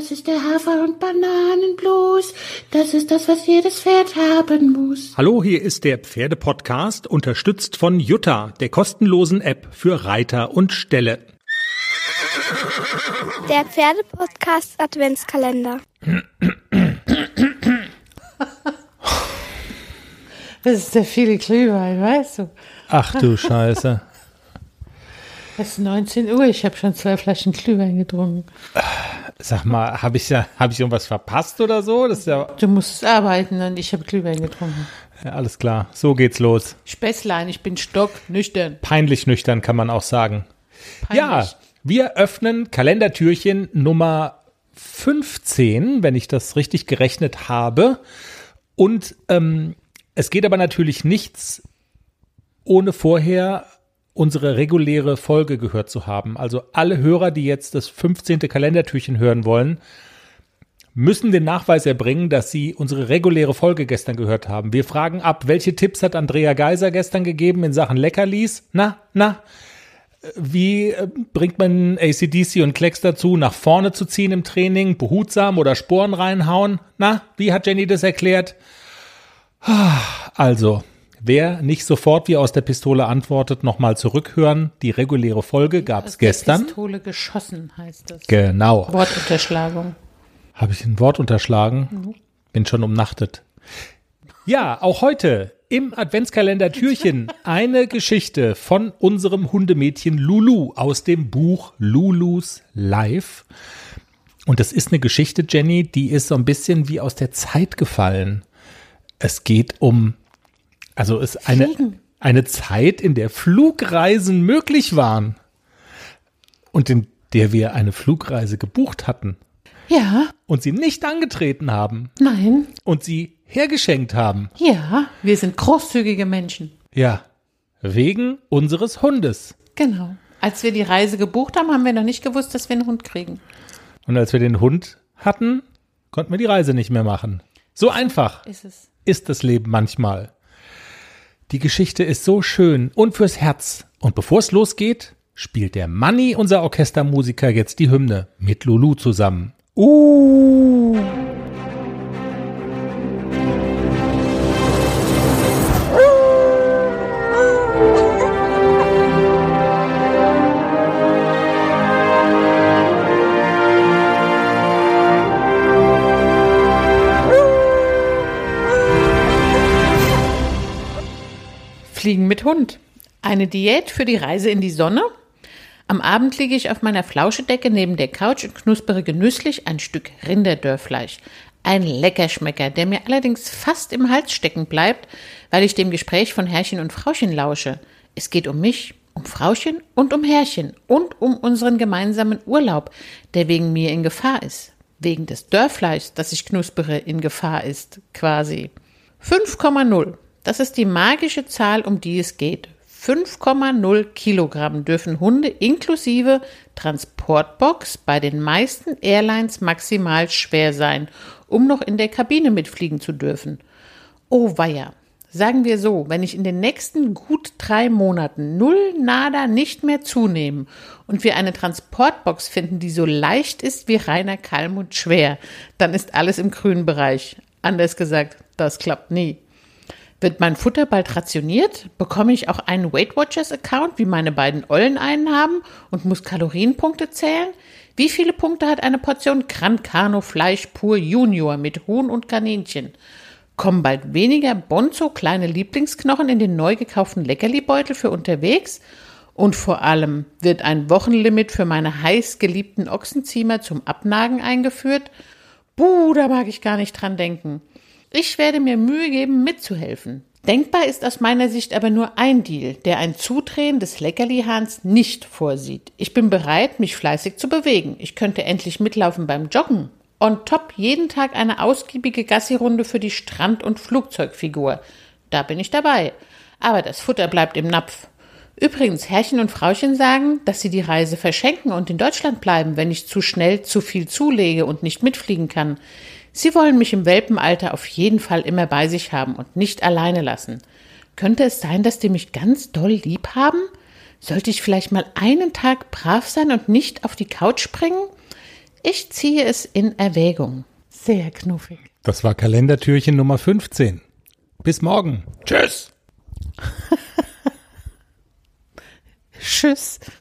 Das ist der Hafer- und Bananenblues. Das ist das, was jedes Pferd haben muss. Hallo, hier ist der Pferdepodcast, unterstützt von Jutta, der kostenlosen App für Reiter und Ställe. Der Pferdepodcast Adventskalender. Das ist der viele Glühwein, weißt du? Ach du Scheiße. Es ist 19 Uhr, ich habe schon zwei Flaschen Glühwein getrunken. Sag mal, habe ich ja, habe ich irgendwas verpasst oder so? Das ja, Du musst arbeiten und ich habe Glühwein getrunken. ja alles klar. So geht's los. Späßlein, ich bin stocknüchtern. Peinlich nüchtern kann man auch sagen. Ja, Peinlich. wir öffnen Kalendertürchen Nummer 15, wenn ich das richtig gerechnet habe. Und ähm, es geht aber natürlich nichts, ohne vorher unsere reguläre Folge gehört zu haben. Also alle Hörer, die jetzt das 15. Kalendertürchen hören wollen, müssen den Nachweis erbringen, dass sie unsere reguläre Folge gestern gehört haben. Wir fragen ab, welche Tipps hat Andrea Geiser gestern gegeben in Sachen Leckerlis? Na, na, wie äh, bringt man ACDC und Klecks dazu, nach vorne zu ziehen im Training, behutsam oder Sporen reinhauen? Na, wie hat Jenny das erklärt? Ah, Also, wer nicht sofort wie aus der Pistole antwortet, nochmal zurückhören. Die reguläre Folge gab es gestern. Pistole geschossen heißt das. Genau. Wortunterschlagung. Habe ich ein Wort unterschlagen? Bin schon umnachtet. Ja, auch heute im Adventskalender Türchen eine Geschichte von unserem Hundemädchen Lulu aus dem Buch Lulus Life. Und das ist eine Geschichte, Jenny, die ist so ein bisschen wie aus der Zeit gefallen. Es geht um, also es ist eine, eine Zeit, in der Flugreisen möglich waren. Und in der wir eine Flugreise gebucht hatten Ja, und sie nicht angetreten haben nein, und sie hergeschenkt haben. ja, wir sind großzügige Menschen. Ja, wegen unseres Hundes. Genau. Als wir die Reise gebucht haben, haben wir noch nicht gewusst, dass wir einen Hund kriegen. Und als wir den Hund hatten, konnten wir die Reise nicht mehr machen. So einfach Ist es. ist das Leben manchmal. Die Geschichte ist so schön und fürs Herz. Und bevor es losgeht, spielt der Manni, unser Orchestermusiker, jetzt die Hymne mit Lulu zusammen. Uh! Fliegen mit Hund. Eine Diät für die Reise in die Sonne. Am Abend liege ich auf meiner Flauschedecke neben der Couch und knuspere genüsslich ein Stück Rinderdörfleisch. Ein Leckerschmecker, der mir allerdings fast im Hals stecken bleibt, weil ich dem Gespräch von Herrchen und Frauchen lausche. Es geht um mich, um Frauchen und um Herrchen und um unseren gemeinsamen Urlaub, der wegen mir in Gefahr ist. Wegen des Dörrfleischs, das ich knuspere, in Gefahr ist, quasi. 5,0. Das ist die magische Zahl, um die es geht. 5,0 Kilogramm dürfen Hunde inklusive Transportbox bei den meisten Airlines maximal schwer sein, um noch in der Kabine mitfliegen zu dürfen. Oh weia. Sagen wir so, wenn ich in den nächsten gut drei Monaten null nada nicht mehr zunehmen und wir eine Transportbox finden, die so leicht ist wie reiner Kalmund schwer, dann ist alles im grünen Bereich. Anders gesagt, das klappt nie. Wird mein Futter bald rationiert? Bekomme ich auch einen Weight Watchers Account, wie meine beiden Ollen einen haben und muss Kalorienpunkte zählen? Wie viele Punkte hat eine Portion Gran Cano Fleisch pur Junior mit Huhn und Kaninchen? Kommen bald weniger Bonzo kleine Lieblingsknochen in den neu gekauften Leckerlibeutel für unterwegs? Und vor allem wird ein Wochenlimit für meine heiß geliebten Ochsenziemer zum Abnagen eingeführt? Buh, da mag ich gar nicht dran denken. Ich werde mir Mühe geben, mitzuhelfen. Denkbar ist aus meiner Sicht aber nur ein Deal, der ein Zudrehen des Leckerlihahns nicht vorsieht. Ich bin bereit, mich fleißig zu bewegen. Ich könnte endlich mitlaufen beim Joggen. On top jeden Tag eine ausgiebige Gassi-Runde für die Strand- und Flugzeugfigur. Da bin ich dabei. Aber das Futter bleibt im Napf. Übrigens, Herrchen und Frauchen sagen, dass sie die Reise verschenken und in Deutschland bleiben, wenn ich zu schnell zu viel zulege und nicht mitfliegen kann. Sie wollen mich im Welpenalter auf jeden Fall immer bei sich haben und nicht alleine lassen. Könnte es sein, dass die mich ganz doll lieb haben? Sollte ich vielleicht mal einen Tag brav sein und nicht auf die Couch springen? Ich ziehe es in Erwägung. Sehr knuffig. Das war Kalendertürchen Nummer 15. Bis morgen. Tschüss. Tschüss.